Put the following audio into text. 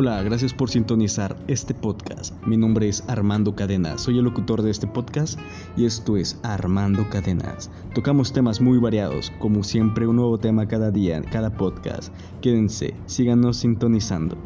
Hola, gracias por sintonizar este podcast. Mi nombre es Armando Cadenas, soy el locutor de este podcast y esto es Armando Cadenas. Tocamos temas muy variados, como siempre un nuevo tema cada día, cada podcast. Quédense, síganos sintonizando.